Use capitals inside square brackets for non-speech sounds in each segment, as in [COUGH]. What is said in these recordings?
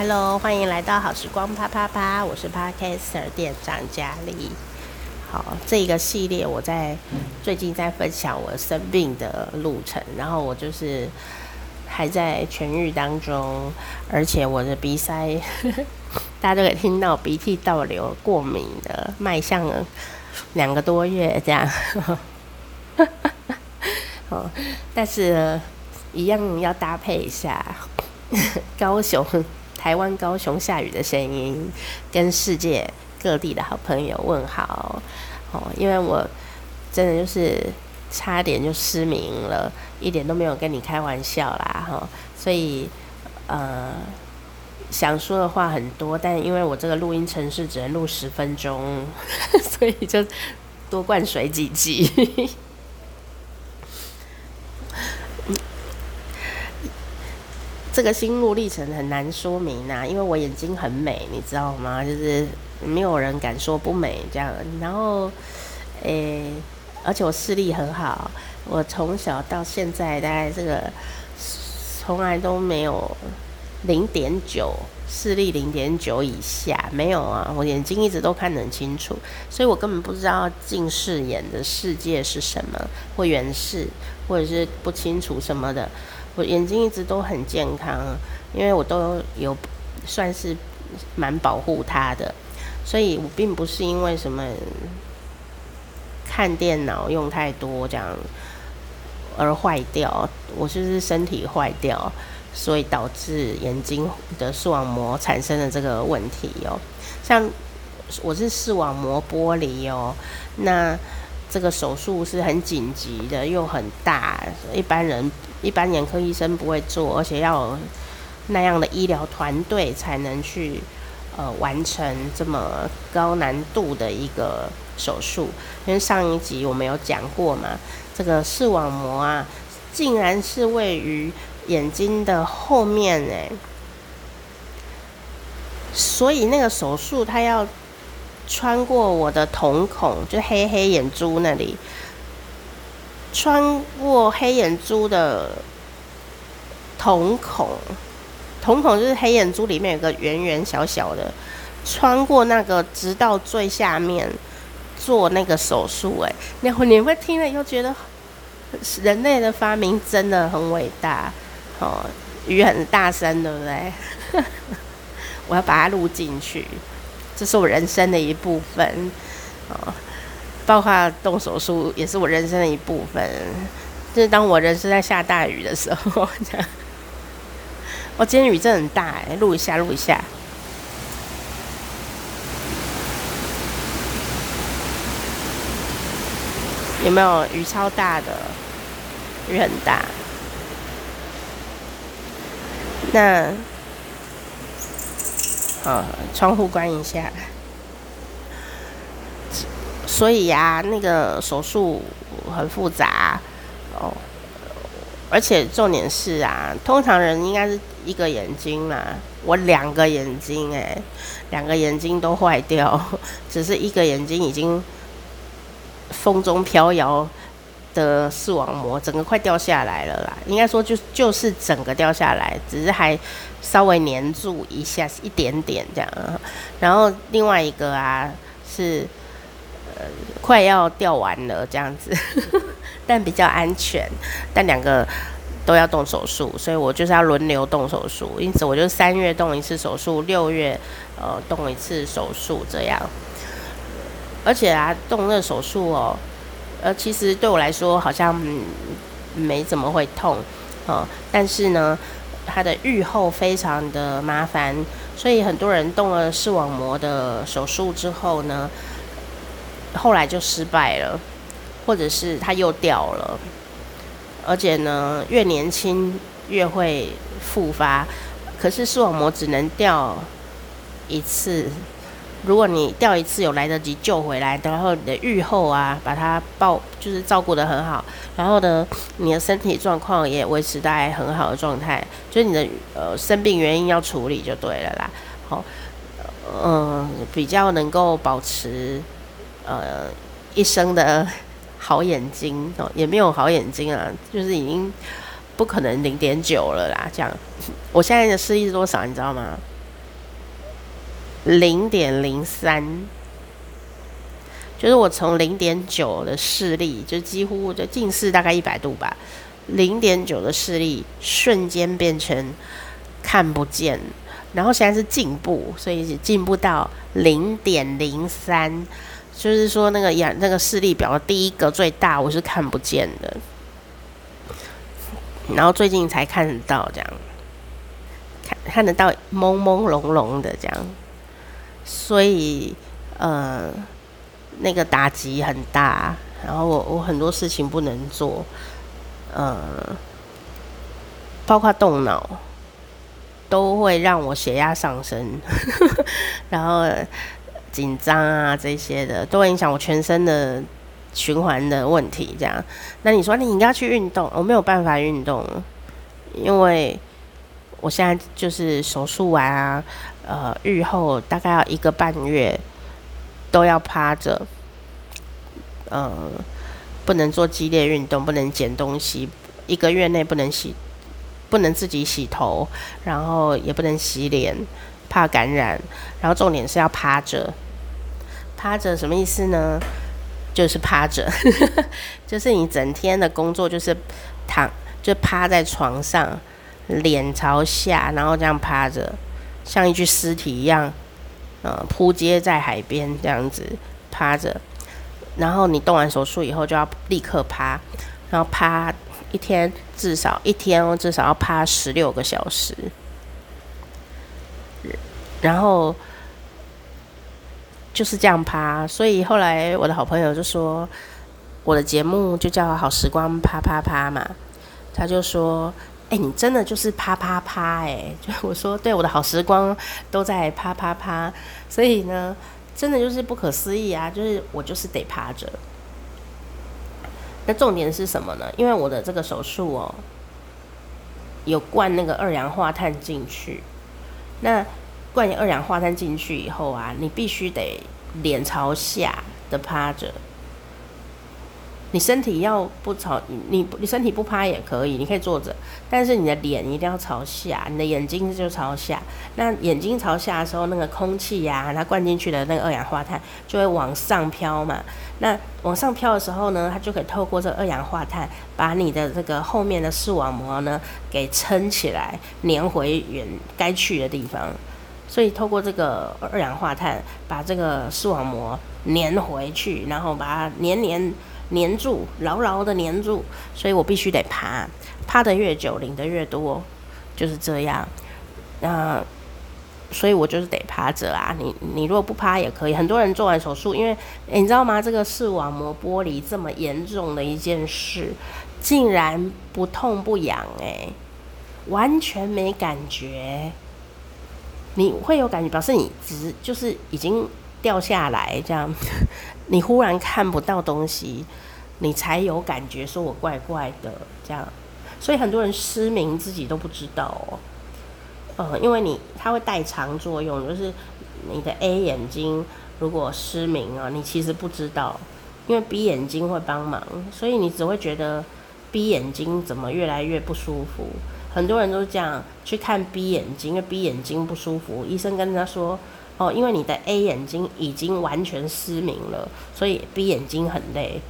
Hello，欢迎来到好时光啪啪啪，我是 Podcaster 店长佳丽。好，这个系列我在最近在分享我生病的路程，然后我就是还在痊愈当中，而且我的鼻塞，[LAUGHS] 大家都可以听到鼻涕倒流、过敏的，迈向了两个多月这样。[LAUGHS] 哦，但是一样要搭配一下高雄。台湾高雄下雨的声音，跟世界各地的好朋友问好哦，因为我真的就是差点就失明了，一点都没有跟你开玩笑啦哈，所以呃想说的话很多，但因为我这个录音程式只能录十分钟，[LAUGHS] 所以就多灌水几集。这个心路历程很难说明啊，因为我眼睛很美，你知道吗？就是没有人敢说不美这样。然后，诶，而且我视力很好，我从小到现在大概这个从来都没有零点九视力零点九以下没有啊，我眼睛一直都看得很清楚，所以我根本不知道近视眼的世界是什么，或远视，或者是不清楚什么的。我眼睛一直都很健康，因为我都有算是蛮保护它的，所以我并不是因为什么看电脑用太多这样而坏掉，我就是身体坏掉，所以导致眼睛的视网膜产生了这个问题哦。像我是视网膜剥离哦，那。这个手术是很紧急的，又很大，一般人一般眼科医生不会做，而且要有那样的医疗团队才能去呃完成这么高难度的一个手术。因为上一集我们有讲过嘛，这个视网膜啊，竟然是位于眼睛的后面哎，所以那个手术它要。穿过我的瞳孔，就黑黑眼珠那里，穿过黑眼珠的瞳孔，瞳孔就是黑眼珠里面有个圆圆小小的，穿过那个直到最下面做那个手术。哎，你会你会听了以后觉得人类的发明真的很伟大 [LAUGHS] 哦，鱼很大声，对不对？[LAUGHS] 我要把它录进去。这是我人生的一部分，哦，包括动手术也是我人生的一部分。就是当我人生在下大雨的时候，[LAUGHS] 这样。我今天雨真很大哎，录一下，录一下。有没有雨超大的？雨很大。那。呃，窗户关一下。所以呀、那个手术很复杂哦，而且重点是啊，通常人应该是一个眼睛嘛，我两个眼睛哎，两个眼睛都坏掉，只是一个眼睛已经风中飘摇。的视网膜整个快掉下来了啦，应该说就就是整个掉下来，只是还稍微黏住一下一点点这样。然后另外一个啊是呃快要掉完了这样子，[LAUGHS] 但比较安全。但两个都要动手术，所以我就是要轮流动手术。因此我就三月动一次手术，六月呃动一次手术这样。而且啊动那手术哦。呃，其实对我来说好像没怎么会痛，哦，但是呢，它的愈后非常的麻烦，所以很多人动了视网膜的手术之后呢，后来就失败了，或者是它又掉了，而且呢，越年轻越会复发，可是视网膜只能掉一次。如果你掉一次有来得及救回来，然后你的愈后啊，把它抱就是照顾得很好，然后呢，你的身体状况也维持在很好的状态，就是你的呃生病原因要处理就对了啦。好，嗯、呃，比较能够保持呃一生的好眼睛哦，也没有好眼睛啊，就是已经不可能零点九了啦。这样，我现在的视力是多少？你知道吗？零点零三，就是我从零点九的视力，就几乎就近视大概一百度吧，零点九的视力瞬间变成看不见，然后现在是进步，所以进步到零点零三，就是说那个眼那个视力表的第一个最大，我是看不见的，然后最近才看得到这样。看看得到朦朦胧胧的这样，所以呃，那个打击很大，然后我我很多事情不能做，呃，包括动脑，都会让我血压上升，[LAUGHS] 然后紧张啊这些的，都会影响我全身的循环的问题。这样，那你说你应该去运动，我没有办法运动，因为。我现在就是手术完啊，呃，愈后大概要一个半月都要趴着，呃，不能做激烈运动，不能捡东西，一个月内不能洗，不能自己洗头，然后也不能洗脸，怕感染。然后重点是要趴着，趴着什么意思呢？就是趴着，[LAUGHS] 就是你整天的工作就是躺，就趴在床上。脸朝下，然后这样趴着，像一具尸体一样，呃，扑街在海边这样子趴着。然后你动完手术以后就要立刻趴，然后趴一天至少一天哦，至少要趴十六个小时。然后就是这样趴，所以后来我的好朋友就说，我的节目就叫好时光趴趴趴嘛，他就说。哎、你真的就是趴趴趴哎！[LAUGHS] 就我说，对，我的好时光都在趴趴趴，所以呢，真的就是不可思议啊！就是我就是得趴着。那重点是什么呢？因为我的这个手术哦，有灌那个二氧化碳进去。那灌二氧化碳进去以后啊，你必须得脸朝下的趴着。你身体要不朝你，你身体不趴也可以，你可以坐着，但是你的脸一定要朝下，你的眼睛就朝下。那眼睛朝下的时候，那个空气呀、它灌进去的那个二氧化碳就会往上飘嘛。那往上飘的时候呢，它就可以透过这个二氧化碳，把你的这个后面的视网膜呢给撑起来，粘回原该去的地方。所以透过这个二氧化碳，把这个视网膜粘回去，然后把它粘粘。黏住，牢牢的黏住，所以我必须得趴，趴得越久，领得越多，就是这样。那所以我就是得趴着啊。你你如果不趴也可以。很多人做完手术，因为、欸、你知道吗？这个视网膜剥离这么严重的一件事，竟然不痛不痒，哎，完全没感觉。你会有感觉，表示你只就是已经掉下来这样。你忽然看不到东西，你才有感觉，说我怪怪的这样，所以很多人失明自己都不知道哦。呃，因为你它会代偿作用，就是你的 A 眼睛如果失明啊，你其实不知道，因为 B 眼睛会帮忙，所以你只会觉得 B 眼睛怎么越来越不舒服。很多人都这样去看 B 眼睛，因为 B 眼睛不舒服，医生跟他说。哦，因为你的 A 眼睛已经完全失明了，所以 B 眼睛很累。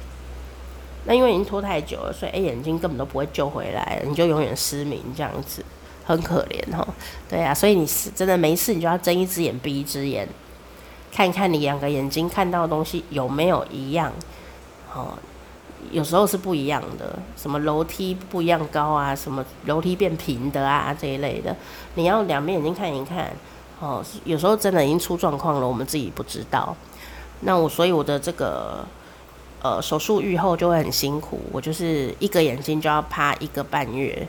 那因为已经拖太久了，所以 A 眼睛根本都不会救回来，你就永远失明这样子，很可怜哈。对啊，所以你是真的没事，你就要睁一只眼闭一只眼，看看你两个眼睛看到的东西有没有一样。哦，有时候是不一样的，什么楼梯不一样高啊，什么楼梯变平的啊这一类的，你要两边眼睛看一看。哦，有时候真的已经出状况了，我们自己不知道。那我所以我的这个呃手术愈后就会很辛苦，我就是一个眼睛就要趴一个半月，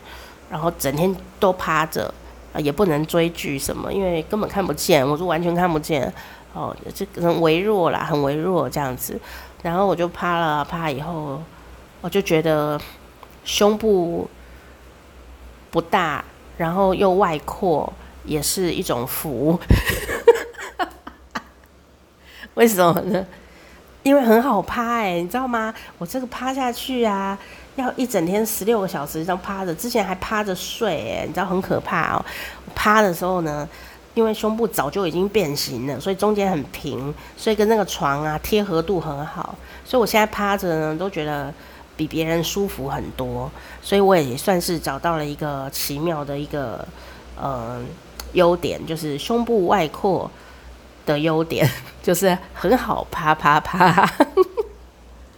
然后整天都趴着，也不能追剧什么，因为根本看不见，我就完全看不见。哦，这很微弱啦，很微弱这样子。然后我就趴了趴以后，我就觉得胸部不大，然后又外扩。也是一种福。[LAUGHS] 为什么呢？因为很好趴诶，你知道吗？我这个趴下去啊，要一整天十六个小时这样趴着。之前还趴着睡诶，你知道很可怕哦。我趴的时候呢，因为胸部早就已经变形了，所以中间很平，所以跟那个床啊贴合度很好。所以我现在趴着呢，都觉得比别人舒服很多。所以我也算是找到了一个奇妙的一个嗯。优点就是胸部外扩的优点 [LAUGHS] 就是很好啪啪啪。